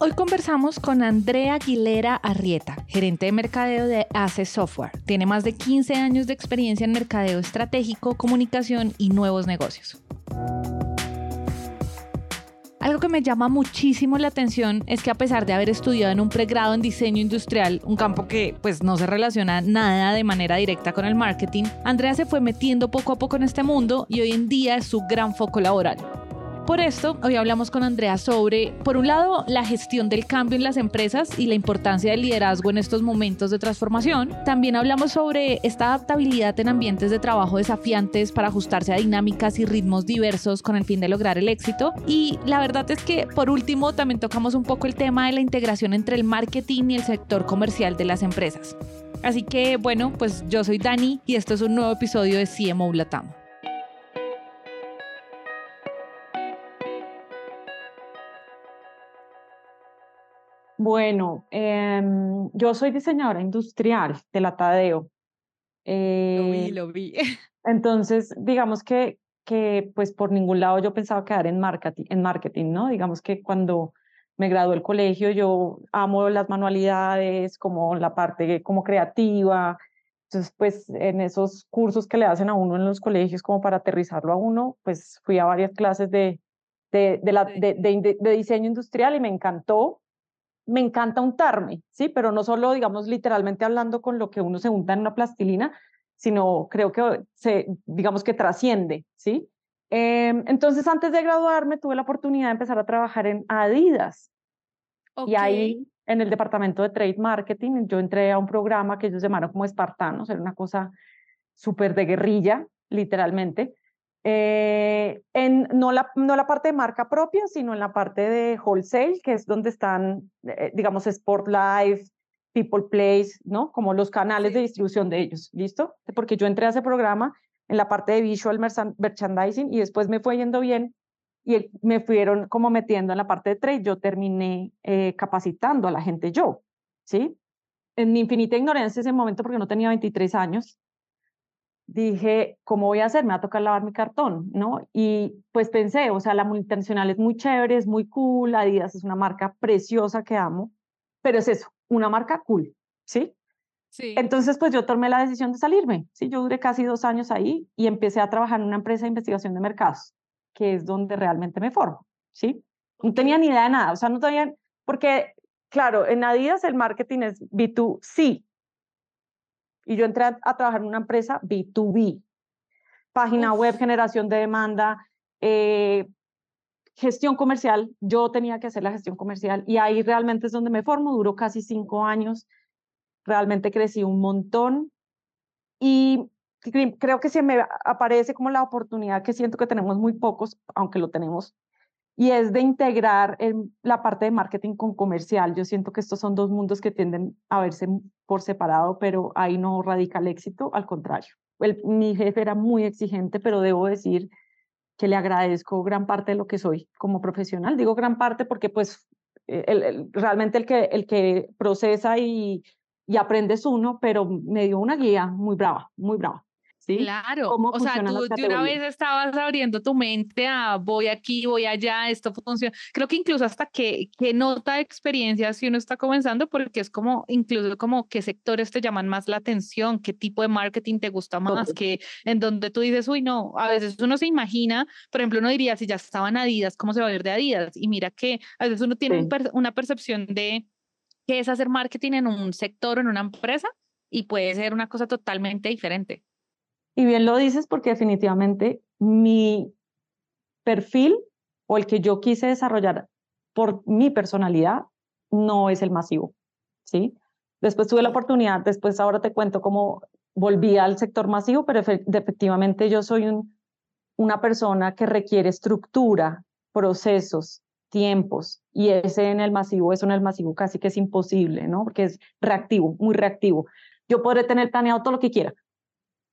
Hoy conversamos con Andrea Aguilera Arrieta, gerente de mercadeo de Ace Software. Tiene más de 15 años de experiencia en mercadeo estratégico, comunicación y nuevos negocios. Algo que me llama muchísimo la atención es que a pesar de haber estudiado en un pregrado en diseño industrial, un campo que pues no se relaciona nada de manera directa con el marketing, Andrea se fue metiendo poco a poco en este mundo y hoy en día es su gran foco laboral. Por esto, hoy hablamos con Andrea sobre, por un lado, la gestión del cambio en las empresas y la importancia del liderazgo en estos momentos de transformación. También hablamos sobre esta adaptabilidad en ambientes de trabajo desafiantes para ajustarse a dinámicas y ritmos diversos con el fin de lograr el éxito. Y la verdad es que, por último, también tocamos un poco el tema de la integración entre el marketing y el sector comercial de las empresas. Así que, bueno, pues yo soy Dani y esto es un nuevo episodio de CMO. Bueno, em, yo soy diseñadora industrial de la Tadeo. lo vi, eh, lo vi. Entonces, digamos que, que pues por ningún lado yo pensaba quedar en marketing, en marketing, ¿no? Digamos que cuando me gradué del colegio yo amo las manualidades, como la parte como creativa. Entonces, pues en esos cursos que le hacen a uno en los colegios como para aterrizarlo a uno, pues fui a varias clases de, de, de, la, de, de diseño industrial y me encantó me encanta untarme, ¿sí? Pero no solo, digamos, literalmente hablando con lo que uno se unta en una plastilina, sino creo que se, digamos que trasciende, ¿sí? Em, entonces, antes de graduarme, tuve la oportunidad de empezar a trabajar en Adidas. Y ahí, en el departamento de Trade Marketing, yo entré a un programa que ellos llamaron como Espartanos, era una cosa súper de guerrilla, literalmente, eh, en no la, no la parte de marca propia, sino en la parte de wholesale, que es donde están, eh, digamos, Sport Life, People Place, ¿no? Como los canales de distribución de ellos, ¿listo? Porque yo entré a ese programa en la parte de visual merchandising y después me fue yendo bien y me fueron como metiendo en la parte de trade. Yo terminé eh, capacitando a la gente yo, ¿sí? En mi infinita ignorancia en ese momento porque no tenía 23 años, dije, ¿cómo voy a hacer? Me va a tocar lavar mi cartón, ¿no? Y pues pensé, o sea, la multinacional es muy chévere, es muy cool, Adidas es una marca preciosa que amo, pero es eso, una marca cool, ¿sí? Sí. Entonces, pues yo tomé la decisión de salirme, ¿sí? Yo duré casi dos años ahí y empecé a trabajar en una empresa de investigación de mercados, que es donde realmente me formo, ¿sí? No tenía ni idea de nada, o sea, no tenía, porque, claro, en Adidas el marketing es B2C, y yo entré a, trabajar en una empresa B2B, página web, generación de demanda, eh, gestión comercial. Yo tenía que hacer la gestión comercial y ahí realmente es donde me formo. Duró casi cinco años. Realmente crecí un montón y creo que se me aparece como la oportunidad que siento que tenemos muy pocos, aunque lo tenemos y es de integrar la parte de marketing con comercial. Yo siento que estos son dos mundos que tienden a verse por separado, pero ahí no radica el éxito, al contrario. mi jefe era muy exigente, pero debo decir que le agradezco gran parte de lo que soy como profesional. Digo gran parte porque pues el, realmente el que, el que procesa y, y aprende es uno, pero me dio una guía muy brava, muy brava. Claro, o sea, tú de una vez estabas abriendo tu mente a voy aquí, voy allá, esto funciona. Creo que incluso hasta qué, qué nota de experiencia si uno está comenzando, porque es como, incluso como qué sectores te llaman más la atención, qué tipo de marketing te gusta más, que en donde tú dices, uy, no, a veces uno se imagina, por ejemplo, uno diría, si ya estaban Adidas, ¿cómo se va a ver de Adidas? Y mira que a veces uno tiene una percepción de qué es hacer marketing en un sector o en una empresa y puede ser una cosa totalmente diferente. Y bien lo dices porque definitivamente mi perfil o el que yo quise desarrollar por mi personalidad no es el masivo, ¿sí? Después tuve la oportunidad, después ahora te cuento cómo volví al sector masivo, pero efectivamente yo soy un, una persona que requiere estructura, procesos, tiempos, y ese en el masivo, eso en el masivo casi que es imposible, ¿no? Porque es reactivo, muy reactivo. Yo podré tener planeado todo lo que quiera,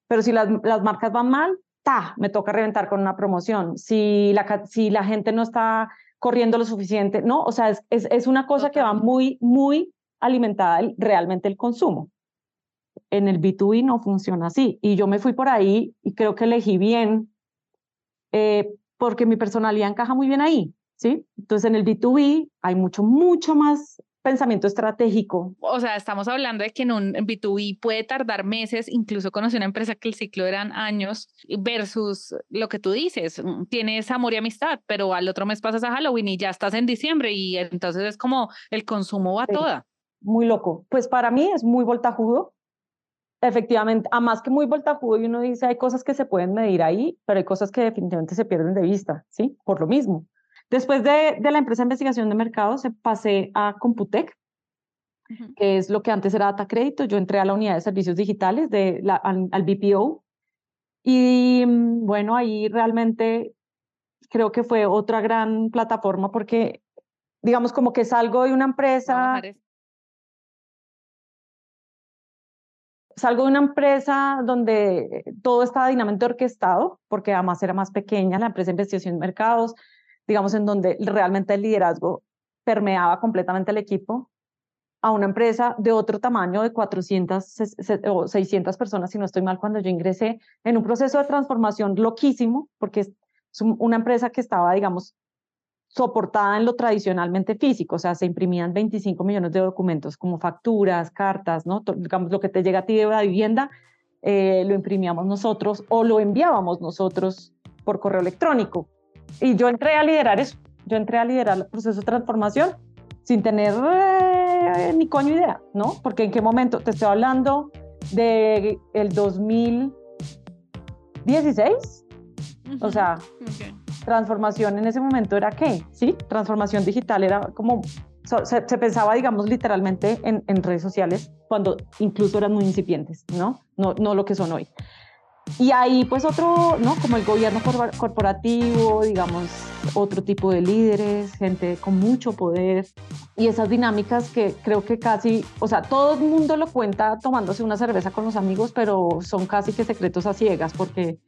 pero si las, las marcas van mal, ta, me toca reventar con una promoción. Si la, si la gente no está corriendo lo suficiente, ¿no? O sea, es, es, es una cosa que va muy, muy alimentada realmente el consumo. En el B2B no funciona así. Y yo me fui por ahí y creo que elegí bien eh, porque mi personalidad encaja muy bien ahí. ¿sí? Entonces en el B2B hay mucho, mucho más pensamiento estratégico. O sea, estamos hablando de que en un B2B puede tardar meses, incluso conocer una empresa que el ciclo eran años, versus lo que tú dices, mm, tienes amor y amistad, pero al otro mes pasas a Halloween y ya estás en diciembre y entonces es como el consumo va toda. Muy loco. Pues para mí es muy voltajudo. Efectivamente, a más que muy voltajudo y uno dice, hay cosas que se pueden medir ahí, pero hay cosas que definitivamente se pierden de vista, ¿sí? Por lo mismo. Después de, la empresa de investigación de mercado, se pasé a Computec, que es lo que antes era Data Crédito. Yo entré a la unidad de servicios digitales, de la, al, BPO. Y mm, bueno, ahí realmente creo que fue otra gran plataforma porque, digamos, como que salgo de una empresa... salgo de una empresa donde todo estaba dinámicamente orquestado, porque además era más pequeña, la empresa de investigación de mercados, digamos, en donde realmente el liderazgo permeaba completamente el equipo, a una empresa de otro tamaño de 400 o 600 personas, si no estoy mal, cuando yo ingresé en un proceso de transformación loquísimo, porque es una empresa que estaba, digamos, soportada en lo tradicionalmente físico, o sea, se imprimían 25 millones de documentos como facturas, cartas, ¿no? Digamos, lo que te llega a ti de la vivienda, eh, lo imprimíamos nosotros o lo enviábamos nosotros por correo electrónico. Y yo entré a liderar eso, yo entré a liderar el proceso de transformación sin tener eh, ni coño idea, ¿no? Porque en qué momento, te estoy hablando de el 2016, o sea, transformación en ese momento era qué, ¿sí? Transformación digital era como, se, pensaba, digamos, literalmente en, en, redes sociales cuando incluso eran muy incipientes, ¿no? No, no lo que son hoy. Y ahí pues otro, ¿no? Como el gobierno corporativo, digamos, otro tipo de líderes, gente con mucho poder y esas dinámicas que creo que casi, o sea, todo el mundo lo cuenta tomándose una cerveza con los amigos, pero son casi que secretos a ciegas porque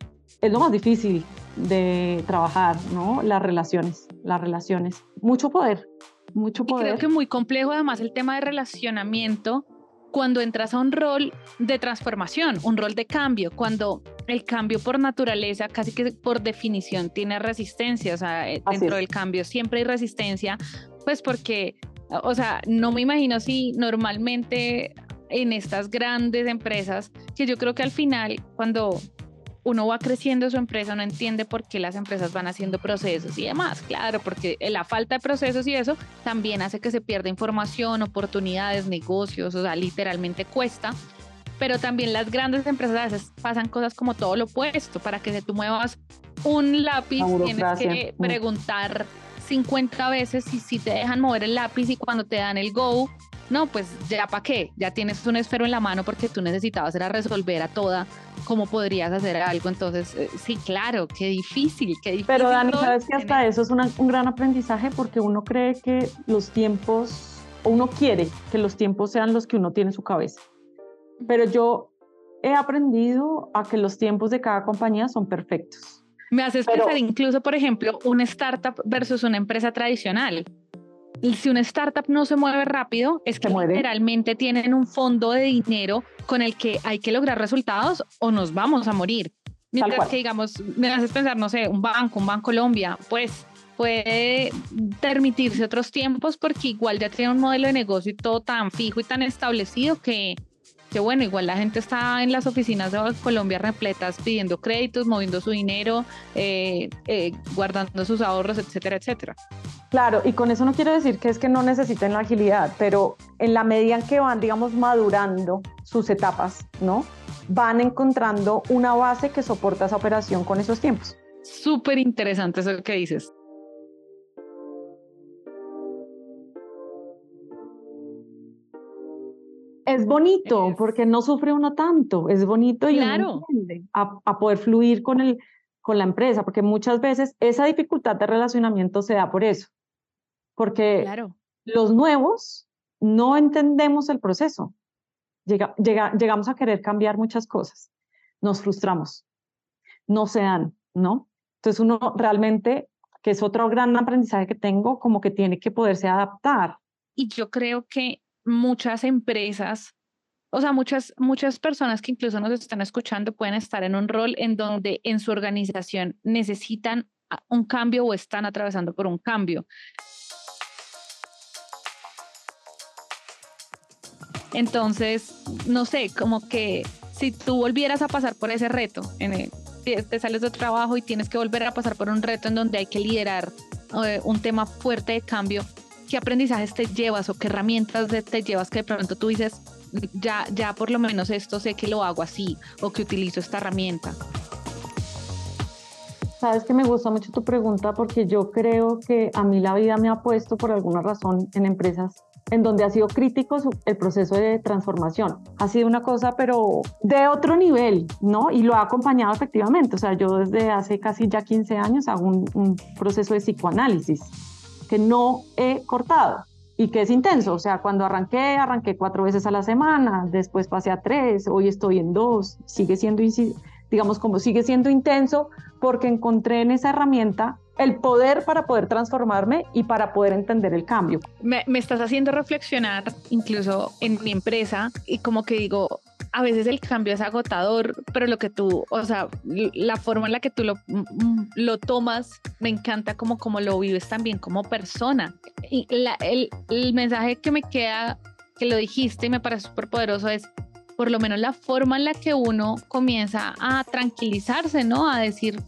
es lo más difícil de trabajar, ¿no? Las relaciones, las relaciones. Mucho poder, mucho poder. Y creo que muy complejo además el tema de relacionamiento cuando entras a un rol de transformación, un rol de cambio, cuando el cambio por naturaleza, casi que por definición, tiene resistencia, o sea, eh, dentro del cambio siempre hay resistencia, pues porque, o sea, no me imagino si normalmente en estas grandes empresas, que yo creo que al final, cuando uno va creciendo su empresa, no entiende por qué las empresas van haciendo procesos y demás. Claro, porque la falta de procesos y eso también hace que se pierda información, oportunidades, negocios, o sea, literalmente cuesta. Pero también las grandes empresas a veces pasan cosas como todo lo opuesto. Para que tú muevas un lápiz, tienes que mm. preguntar 50 veces si, si te dejan mover el lápiz y cuando te dan el go, no, pues ya para qué, ya tienes un esfero en la mano porque tú necesitabas era resolver a toda cómo podrías hacer algo. Entonces, eh, sí, claro, qué difícil, qué difícil. Pero Dani, sabes que hasta eso es un gran aprendizaje porque uno cree que los tiempos, o uno quiere que los tiempos sean los que uno tiene en su cabeza. Pero yo he aprendido a que los tiempos de cada compañía son perfectos. Me haces pensar incluso, por ejemplo, una startup versus una empresa tradicional si una startup no se mueve rápido, es que literalmente tienen un fondo de dinero con el que hay que lograr resultados o nos vamos a morir. Mientras que, digamos, me haces pensar, no sé, un banco, un Banco Colombia, pues puede permitirse otros tiempos porque igual ya tiene un modelo de negocio y todo tan fijo y tan establecido que que bueno, igual la gente está en las oficinas de Colombia repletas pidiendo créditos, moviendo su dinero, eh, eh, guardando sus ahorros, etcétera, etcétera. Claro, y con eso no quiero decir que es que no necesiten la agilidad, pero en la medida en que van, digamos, madurando sus etapas, ¿no? Van encontrando una base que soporta esa operación con esos tiempos. Súper interesante eso que dices. Es bonito porque no sufre uno tanto, es bonito y claro. a, a, poder fluir con, el, con la empresa, porque muchas veces esa dificultad de relacionamiento se da por eso, porque claro. los nuevos no entendemos el proceso, llega, llega, llegamos a querer cambiar muchas cosas, nos frustramos, no se dan, ¿no? Entonces uno realmente, que es otro gran aprendizaje que tengo, como que tiene que poderse adaptar. Y yo creo que muchas empresas, o sea, muchas, muchas personas que incluso nos están escuchando pueden estar en un rol en donde en su organización necesitan un cambio o están atravesando por un cambio. Entonces, no sé, como que si tú volvieras a pasar por ese reto, en te sales de trabajo y tienes que volver a pasar por un reto en donde hay que liderar eh, un tema fuerte de cambio, ¿qué aprendizajes te llevas o qué herramientas te llevas que de pronto tú dices, ya, ya por lo menos esto sé que lo hago así o que utilizo esta herramienta? Sabes que me gusta mucho tu pregunta porque yo creo que a mí la vida me ha puesto por alguna razón en empresas en donde ha sido crítico el proceso de transformación. Ha sido una cosa, pero de otro nivel, ¿no? Y lo ha acompañado efectivamente. O sea, yo desde hace casi ya 15 años hago un, un proceso de psicoanálisis que no he cortado y que es intenso. O sea, cuando arranqué, arranqué cuatro veces a la semana, después pasé a tres, hoy estoy en dos, sigue siendo, digamos, como sigue siendo intenso porque encontré en esa herramienta el poder para poder transformarme y para poder entender el cambio. Me, me, estás haciendo reflexionar incluso en mi empresa y como que digo, a veces el cambio es agotador, pero lo que tú, o sea, la forma en la que tú lo, lo tomas, me encanta como, como lo vives también como persona. Y la, el, el mensaje que me queda, que lo dijiste y me parece súper poderoso es, por lo menos la forma en la que uno comienza a tranquilizarse, ¿no? A decir,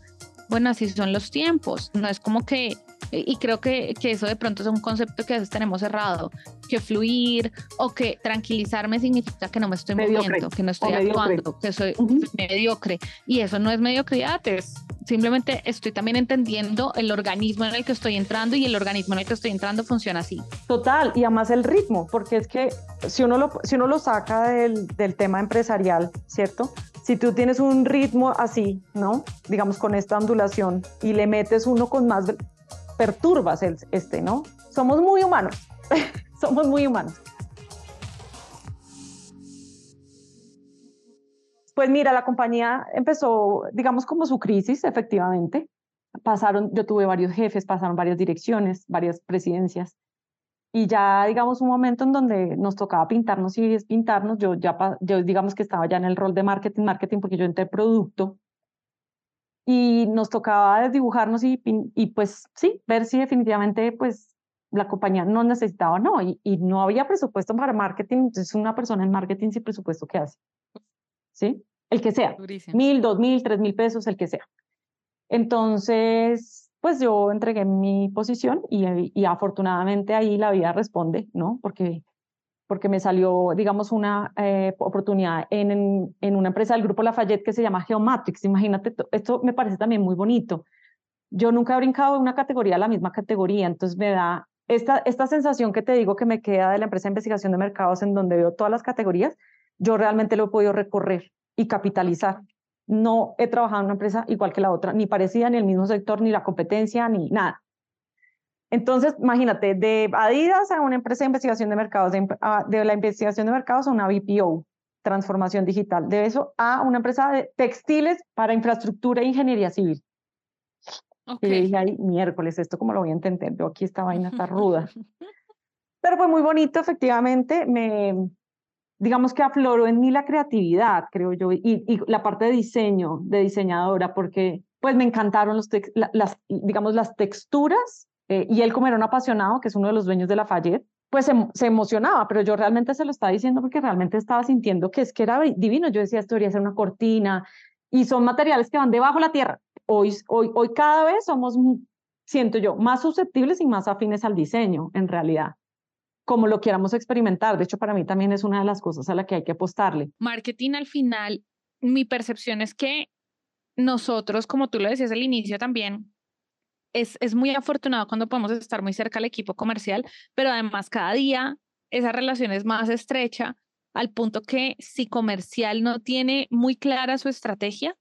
bueno, así son los tiempos. No es como que, y creo que, que eso de pronto es un concepto que a veces tenemos cerrado, que fluir o que tranquilizarme significa que no me estoy moviendo, que no estoy actuando, que soy mediocre. Y eso no es mediocridad, es simplemente estoy también entendiendo el organismo en el que estoy entrando y el organismo en el que estoy entrando funciona así. Total, y además el ritmo, porque es que si uno lo, si uno lo saca del, del tema empresarial, ¿cierto? Si tú tienes un ritmo así, ¿no? Digamos con esta ondulación y le metes uno con más, perturbas el, este, ¿no? Somos muy humanos, somos muy humanos. Pues mira, la compañía empezó, digamos, como su crisis, efectivamente. Pasaron, yo tuve varios jefes, pasaron varias direcciones, varias presidencias y ya digamos un momento en donde nos tocaba pintarnos y pintarnos, yo ya yo digamos que estaba ya en el rol de marketing, marketing porque yo entré producto y nos tocaba dibujarnos y, y pues sí, ver si definitivamente pues la compañía no necesitaba no y, y no había presupuesto para marketing, entonces una persona en marketing sin presupuesto ¿qué hace? ¿Sí? El que sea, mil, dos mil, tres mil pesos, el que sea. Entonces, pues yo entregué mi posición y, y, afortunadamente ahí la vida responde, ¿no? Porque, porque me salió, digamos, una eh, oportunidad en, en, una empresa del grupo Lafayette que se llama Geomatrix. Imagínate, esto me parece también muy bonito. Yo nunca he brincado de una categoría a la misma categoría, entonces me da esta, esta sensación que te digo que me queda de la empresa de investigación de mercados en donde veo todas las categorías, yo realmente lo he podido recorrer y capitalizar no he trabajado en una empresa igual que la otra, ni parecida, ni el mismo sector, ni la competencia, ni nada. Entonces, imagínate, de Adidas a una empresa de investigación de mercados, de, la investigación de mercados a una BPO, transformación digital, de eso a una empresa de textiles para infraestructura e ingeniería civil. Okay. Y dije, ay, miércoles, ¿esto cómo lo voy a entender? Yo aquí esta vaina está ruda. Pero fue muy bonito, efectivamente, me, digamos que afloró en mí la creatividad, creo yo, y, la parte de diseño, de diseñadora, porque pues me encantaron los las, digamos, las texturas, eh, y él como era un apasionado, que es uno de los dueños de la Fayette, pues se, emocionaba, pero yo realmente se lo estaba diciendo porque realmente estaba sintiendo que es que era divino. Yo decía, esto debería ser una cortina, y son materiales que van debajo de la tierra. Hoy, hoy, hoy cada vez somos, siento yo, más susceptibles y más afines al diseño, en realidad como lo quieramos experimentar. De hecho, para mí también es una de las cosas a la que hay que apostarle. Marketing al final, mi percepción es que nosotros, como tú lo decías al inicio también, es, es muy afortunado cuando podemos estar muy cerca al equipo comercial, pero además cada día esa relación es más estrecha al punto que si comercial no tiene muy clara su estrategia,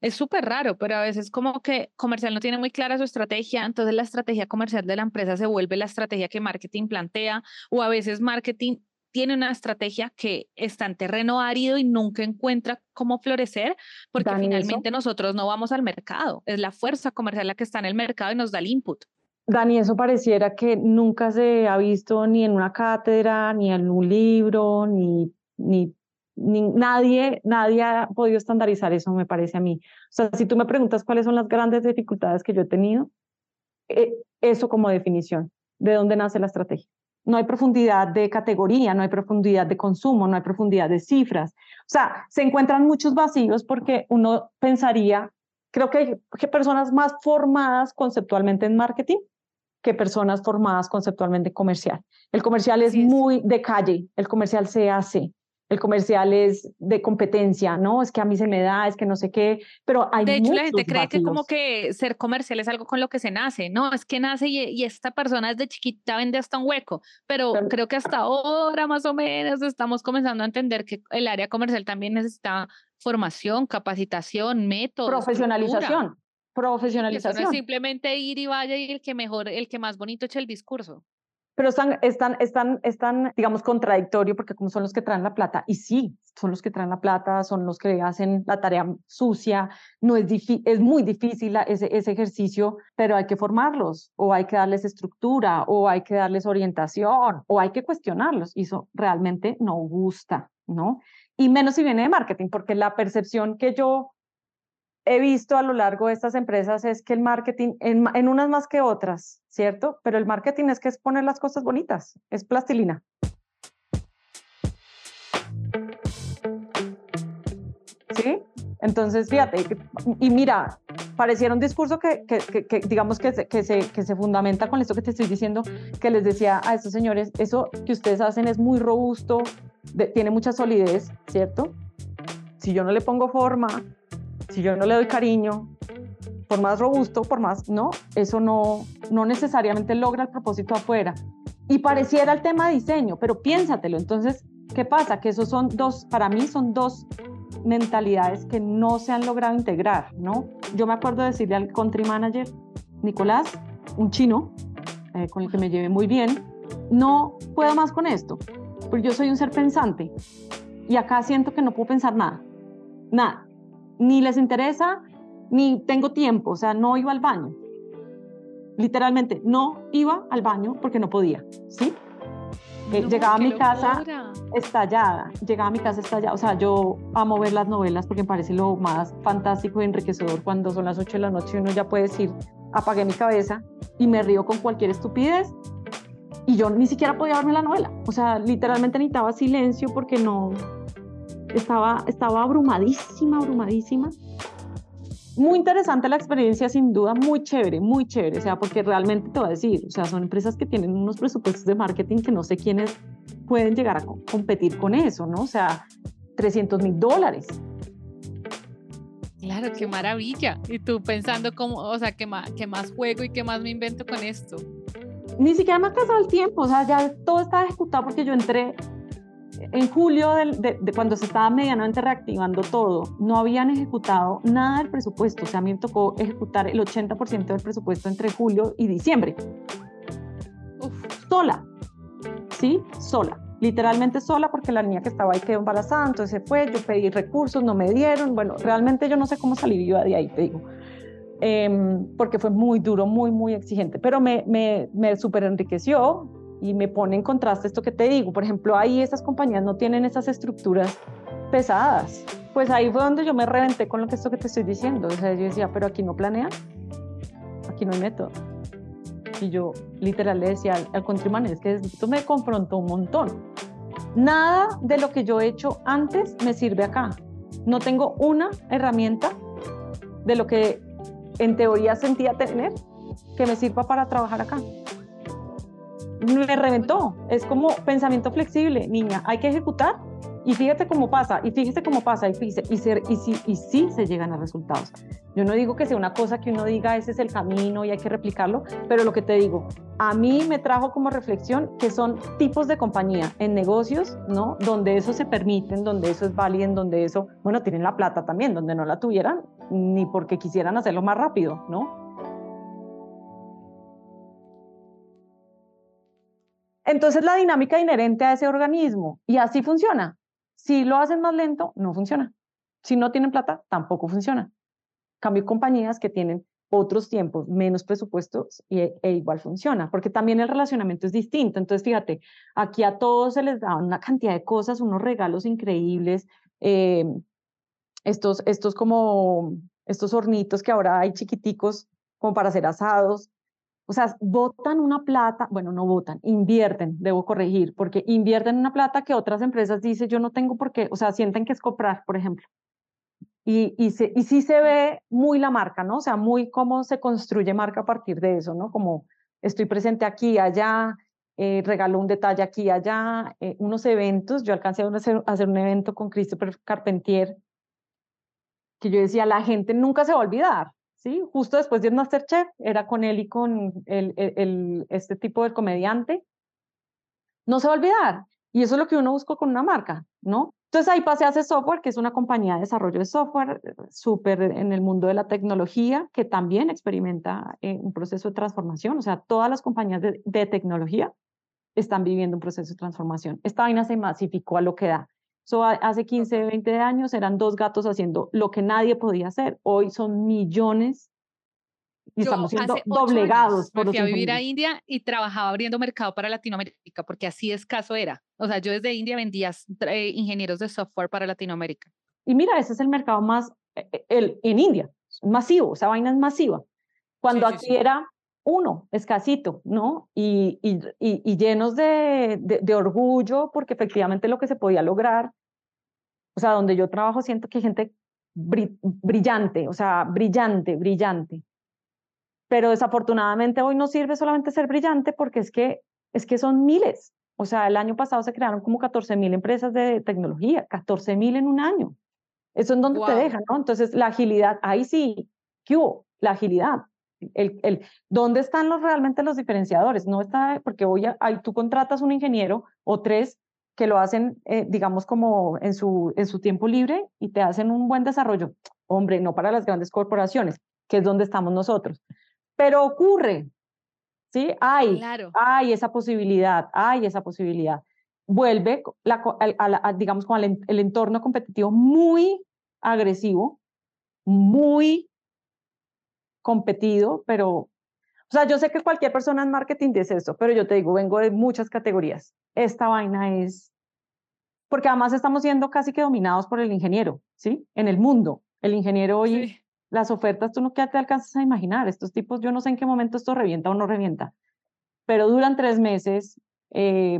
es súper raro, pero a veces como que comercial no tiene muy clara su estrategia, entonces la estrategia comercial de la empresa se vuelve la estrategia que marketing plantea, o a veces marketing tiene una estrategia que está en terreno árido y nunca encuentra cómo florecer, porque finalmente nosotros no vamos al mercado, es la fuerza comercial la que está en el mercado y nos da el input. Dani, eso pareciera que nunca se ha visto ni en una cátedra, ni en un libro, ni, ni nadie, nadie ha podido estandarizar eso, me parece a mí. O sea, si tú me preguntas cuáles son las grandes dificultades que yo he tenido, eh, eso como definición, de dónde nace la estrategia. No hay profundidad de categoría, no hay profundidad de consumo, no hay profundidad de cifras. O sea, se encuentran muchos vacíos porque uno pensaría, creo que hay personas más formadas conceptualmente en marketing que personas formadas conceptualmente comercial. El comercial es, muy de calle, el comercial se hace, el comercial es de competencia, ¿no? Es que a mí se me da, es que no sé qué, pero hay De hecho, la gente cree que como que ser comercial es algo con lo que se nace, ¿no? Es que nace y, esta persona desde chiquita vende hasta un hueco, pero, creo que hasta ahora más o menos estamos comenzando a entender que el área comercial también necesita formación, capacitación, métodos. Profesionalización. Profesionalización. no es simplemente ir y vaya y el que mejor, el que más bonito eche el discurso pero están, están, están, están, digamos, contradictorio porque como son los que traen la plata, y sí, son los que traen la plata, son los que hacen la tarea sucia, no es, es muy difícil ese, ese ejercicio, pero hay que formarlos, o hay que darles estructura, o hay que darles orientación, o hay que cuestionarlos, y eso realmente no gusta, ¿no? Y menos si viene de marketing, porque la percepción que yo he visto a lo largo de estas empresas es que el marketing, en, unas más que otras, ¿cierto? Pero el marketing es que es poner las cosas bonitas, es plastilina. ¿Sí? Entonces, fíjate, y mira, pareciera un discurso que, digamos que se fundamenta con esto que te estoy diciendo, que les decía a estos señores, eso que ustedes hacen es muy robusto, tiene mucha solidez, ¿cierto? Si yo no le pongo forma, si yo no le doy cariño, por más robusto, por más, no, eso no, no necesariamente logra el propósito afuera. Y pareciera el tema diseño, pero piénsatelo. Entonces, ¿qué pasa? Que esos son dos, para mí son dos mentalidades que no se han logrado integrar, ¿no? Yo me acuerdo de decirle al country manager, Nicolás, un chino, eh, con el que me llevé muy bien, no puedo más con esto, porque yo soy un ser pensante y acá siento que no puedo pensar nada, nada ni les interesa, ni tengo tiempo, o sea, no iba al baño. Literalmente, no iba al baño porque no podía, ¿sí? Eh, llegaba a mi casa estallada, llegaba a mi casa estallada, o sea, yo amo ver las novelas porque me parece lo más fantástico y enriquecedor cuando son las 8 de la noche y uno ya puede decir, apagué mi cabeza y me río con cualquier estupidez y yo ni siquiera podía verme la novela, o sea, literalmente necesitaba silencio porque no, estaba, estaba abrumadísima, abrumadísima. Muy interesante la experiencia, sin duda, muy chévere, muy chévere, o sea, porque realmente te voy a decir, o sea, son empresas que tienen unos presupuestos de marketing que no sé quiénes pueden llegar a competir con eso, ¿no? O sea, 300 mil dólares. Claro, qué maravilla. Y tú pensando cómo, o sea, qué más, qué más juego y qué más me invento con esto. Ni siquiera me ha casado el tiempo, o sea, ya todo está ejecutado porque yo entré en julio de, cuando se estaba medianamente reactivando todo, no habían ejecutado nada del presupuesto. O sea, a mí me tocó ejecutar el 80% del presupuesto entre julio y diciembre. Sola. ¿Sí? Sola. Literalmente sola porque la niña que estaba ahí quedó embarazada, entonces se fue, yo pedí recursos, no me dieron. Bueno, realmente yo no sé cómo salir yo de ahí, te digo. Em, porque fue muy duro, muy, muy exigente, pero me, me, me súper enriqueció, y me pone en contraste esto que te digo. Por ejemplo, ahí estas compañías no tienen esas estructuras pesadas. Pues ahí fue donde yo me reventé con lo que esto que te estoy diciendo. O sea, yo decía, pero aquí no planean, aquí no hay método. Y yo literal le decía al, al countryman, es que esto me confrontó un montón. Nada de lo que yo he hecho antes me sirve acá. No tengo una herramienta de lo que en teoría sentía tener que me sirva para trabajar acá me reventó. Es como pensamiento flexible, niña, hay que ejecutar y fíjate cómo pasa, y fíjese cómo pasa, y, fíjese, y, ser, y, sí, y sí se llegan a resultados. Yo no digo que sea una cosa que uno diga ese es el camino y hay que replicarlo, pero lo que te digo, a mí me trajo como reflexión que son tipos de compañía en negocios, ¿no? Donde eso se permiten, donde eso es válido, donde eso, bueno, tienen la plata también, donde no la tuvieran, ni porque quisieran hacerlo más rápido, ¿no? Entonces la dinámica inherente a ese organismo y así funciona. Si lo hacen más lento, no funciona. Si no tienen plata, tampoco funciona. Cambio compañías que tienen otros tiempos, menos presupuestos y, e igual funciona, porque también el relacionamiento es distinto. Entonces, fíjate, aquí a todos se les da una cantidad de cosas, unos regalos increíbles, eh, estos, estos como, estos hornitos que ahora hay chiquiticos como para hacer asados. O sea, votan una plata, bueno, no votan, invierten, debo corregir, porque invierten una plata que otras empresas dicen yo no tengo por qué, o sea, sienten que es comprar, por ejemplo. Y, y, y sí se ve muy la marca, ¿no? O sea, muy cómo se construye marca a partir de eso, ¿no? Como estoy presente aquí, allá, eh, regaló un detalle aquí, allá, eh, unos eventos. Yo alcancé a hacer, hacer un evento con Christopher Carpentier, que yo decía, la gente nunca se va a olvidar, ¿sí? Justo después de Masterchef, era con él y con el, este tipo de comediante. No se va a olvidar. Y eso es lo que uno busca con una marca, ¿no? Entonces ahí pasé a software, que es una compañía de desarrollo de software eh, súper en el mundo de la tecnología, que también experimenta eh, un proceso de transformación. O sea, todas las compañías de, de, tecnología están viviendo un proceso de transformación. Esta vaina se masificó a lo que da. So, hace 15, 20 años eran dos gatos haciendo lo que nadie podía hacer. Hoy son millones y estamos siendo doblegados. por me fui a vivir a India y trabajaba abriendo mercado para Latinoamérica porque así escaso era. O sea, yo desde India vendía eh, ingenieros de software para Latinoamérica. Y mira, ese es el mercado más, eh, eh, el, en India, masivo, esa vaina es masiva. Cuando aquí era uno, escasito, ¿no? Y, y, y, llenos de, de, orgullo porque efectivamente lo que se podía lograr, o sea, donde yo trabajo siento que hay gente brillante, o sea, brillante, brillante pero desafortunadamente hoy no sirve solamente ser brillante porque es que, es que son miles. O sea, el año pasado se crearon como 14 mil empresas de tecnología, 14 mil en un año. Eso es donde te dejan, ¿no? Entonces, la agilidad, ahí sí, ¿qué hubo? La agilidad. El, el, ¿Dónde están los, realmente los diferenciadores? No está, porque hoy ahí tú contratas un ingeniero o tres que lo hacen, eh, digamos, como en su, en su tiempo libre y te hacen un buen desarrollo. Hombre, no para las grandes corporaciones, que es donde estamos nosotros. Pero ocurre, ¿sí? Hay, hay esa posibilidad, hay esa posibilidad. Vuelve, la, digamos, con el, el entorno competitivo muy agresivo, muy competido, pero, o sea, yo sé que cualquier persona en marketing dice eso, pero yo te digo, vengo de muchas categorías. Esta vaina es, porque además estamos siendo casi que dominados por el ingeniero, ¿sí? En el mundo. El ingeniero hoy las ofertas tú no te alcanzas a imaginar. Estos tipos, yo no sé en qué momento esto revienta o no revienta, pero duran tres meses. Eh,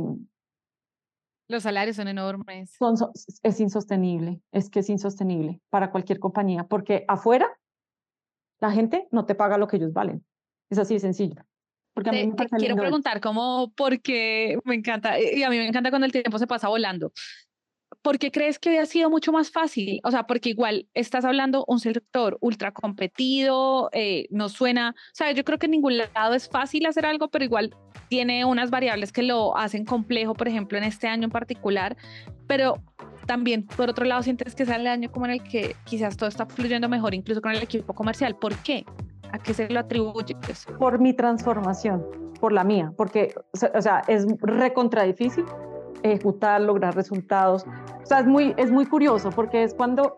los salarios son enormes. Son, es insostenible, es que es insostenible para cualquier compañía, porque afuera la gente no te paga lo que ellos valen. Es así de sencillo. Porque a mí me quiero preguntar cómo, porque me encanta, y a mí me encanta cuando el tiempo se pasa volando. ¿por qué crees que ha sido mucho más fácil? O sea, porque igual estás hablando un sector ultra competido, eh, no suena, o sea, yo creo que en ningún lado es fácil hacer algo, pero igual tiene unas variables que lo hacen complejo, por ejemplo, en este año en particular, pero también, por otro lado, sientes que es el año como en el que quizás todo está fluyendo mejor, incluso con el equipo comercial. ¿Por qué? ¿A qué se lo atribuyes? Por mi transformación, por la mía, porque, o sea, es recontra difícil ejecutar, lograr resultados. O sea, es muy, es muy curioso porque es cuando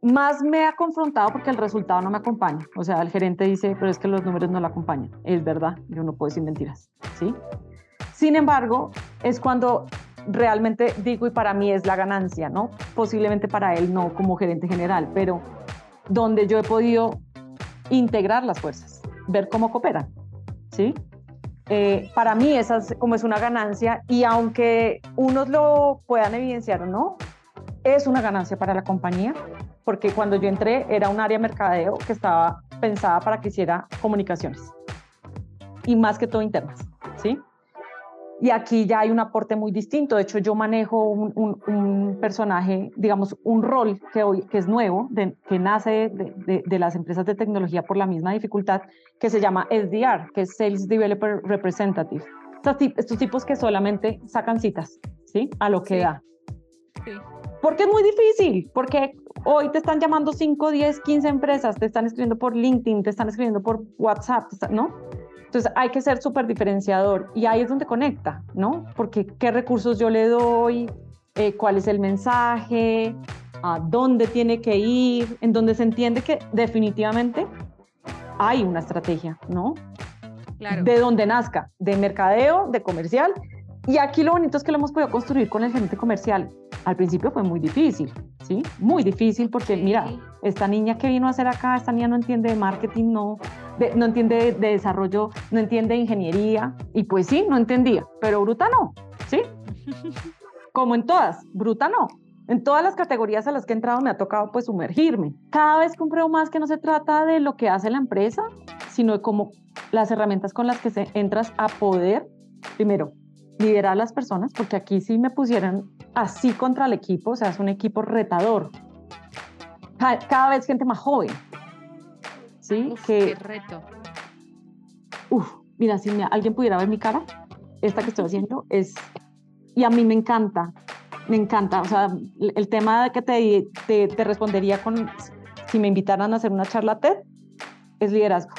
más me ha confrontado porque el resultado no me acompaña. O sea, el gerente dice, pero es que los números no la acompañan. Es verdad, yo no puedo decir mentiras, ¿sí? Sin embargo, es cuando realmente digo y para mí es la ganancia, ¿no? Posiblemente para él no como gerente general, pero donde yo he podido integrar las fuerzas, ver cómo cooperan, ¿sí? Eh, para mí esa es, como es una ganancia y aunque unos lo puedan evidenciar o no, es una ganancia para la compañía, porque cuando yo entré era un área mercadeo que estaba pensada para que hiciera comunicaciones y más que todo internas, ¿sí? Y aquí ya hay un aporte muy distinto. De hecho, yo manejo un, personaje, digamos, un rol que, hoy, que es nuevo, que nace de, de, las empresas de tecnología por la misma dificultad, que se llama SDR, que es Sales Developer Representative. Estos, tipos que solamente sacan citas, ¿sí? A lo que da. Sí. Porque es muy difícil, porque hoy te están llamando 5, 10, 15 empresas, te están escribiendo por LinkedIn, te están escribiendo por WhatsApp, ¿no? Entonces hay que ser súper diferenciador y ahí es donde conecta, ¿no? Porque qué recursos yo le doy, eh, cuál es el mensaje, a dónde tiene que ir, en donde se entiende que definitivamente hay una estrategia, ¿no? Claro. De donde nazca, de mercadeo, de comercial. Y aquí lo bonito es que lo hemos podido construir con el gerente comercial. Al principio fue muy difícil, ¿sí? Muy difícil porque, mira, esta niña que vino a hacer acá, esta niña no entiende de marketing, no, no entiende de, desarrollo, no entiende de ingeniería. Y pues sí, no entendía, pero bruta no, ¿sí? Como en todas, bruta no. En todas las categorías a las que he entrado me ha tocado pues sumergirme. Cada vez compro más que no se trata de lo que hace la empresa, sino de cómo las herramientas con las que se entras a poder, primero, liderar a las personas, porque aquí sí me pusieron así contra el equipo, o sea, es un equipo retador. Cada, vez gente más joven. ¿Sí? qué reto. Uf, mira, si alguien pudiera ver mi cara, esta que estoy haciendo es... Y a mí me encanta, me encanta. O sea, el tema que te, te, te respondería con, si me invitaran a hacer una charla TED, es liderazgo.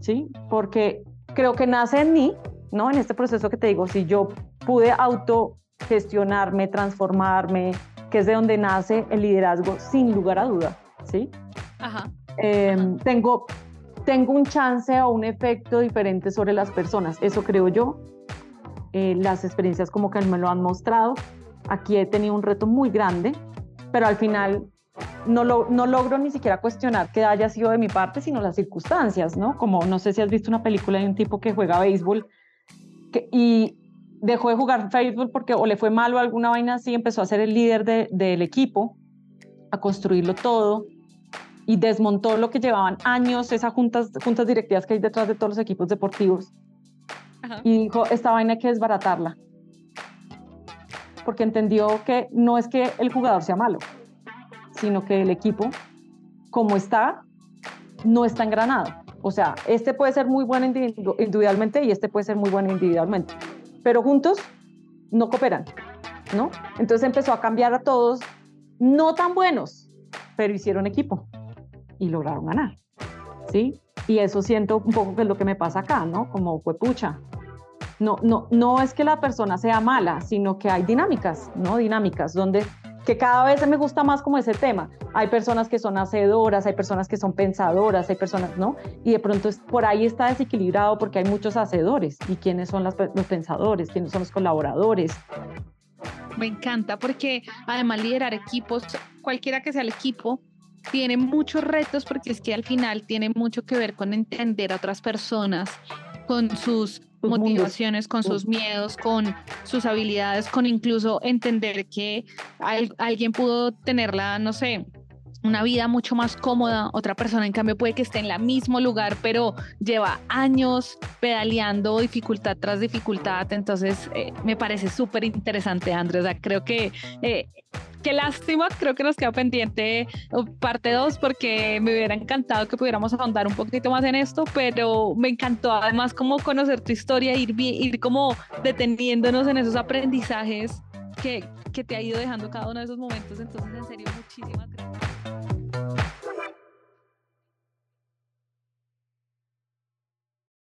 ¿Sí? Porque creo que nace en mí, ¿no? En este proceso que te digo, si yo pude autogestionarme, transformarme, que es de donde nace el liderazgo, sin lugar a duda, ¿sí? Ajá. Em, tengo, tengo un chance o un efecto diferente sobre las personas, eso creo yo. Eh, las experiencias como que me lo han mostrado. Aquí he tenido un reto muy grande, pero al final no, lo, no logro ni siquiera cuestionar que haya sido de mi parte, sino las circunstancias, ¿no? Como no sé si has visto una película de un tipo que juega béisbol que, y dejó de jugar béisbol porque o le fue mal o alguna vaina así, empezó a ser el líder de, del equipo, a construirlo todo y desmontó lo que llevaban años, esas juntas, juntas directivas que hay detrás de todos los equipos deportivos. Y dijo, esta vaina hay que desbaratarla porque entendió que no es que el jugador sea malo, sino que el equipo, como está, no está engranado. O sea, este puede ser muy bueno individualmente y este puede ser muy bueno individualmente, pero juntos no cooperan, ¿no? Entonces empezó a cambiar a todos, no tan buenos, pero hicieron equipo y lograron ganar, ¿sí? Y eso siento un poco que es lo que me pasa acá, ¿no? Como fue pucha, no, no, no es que la persona sea mala, sino que hay dinámicas, ¿no? Dinámicas donde que cada vez me gusta más como ese tema. Hay personas que son hacedoras, hay personas que son pensadoras, hay personas, ¿no? Y de pronto es, por ahí está desequilibrado porque hay muchos hacedores. ¿Y quiénes son los pensadores? ¿Quiénes son los colaboradores? Me encanta porque además liderar equipos, cualquiera que sea el equipo, tiene muchos retos porque es que al final tiene mucho que ver con entender a otras personas, con sus motivaciones, con sus miedos, con sus habilidades, con incluso entender que alguien pudo tenerla, no sé, una vida mucho más cómoda, otra persona en cambio puede que esté en el mismo lugar, pero lleva años pedaleando dificultad tras dificultad, entonces eh, me parece súper interesante, Andrés, creo que eh, qué lástima, creo que nos queda pendiente parte 2 porque me hubiera encantado que pudiéramos ahondar un poquito más en esto, pero me encantó además como conocer tu historia, ir, ir como deteniéndonos en esos aprendizajes que, que te ha ido dejando cada uno de esos momentos. Entonces, en serio, muchísimas gracias.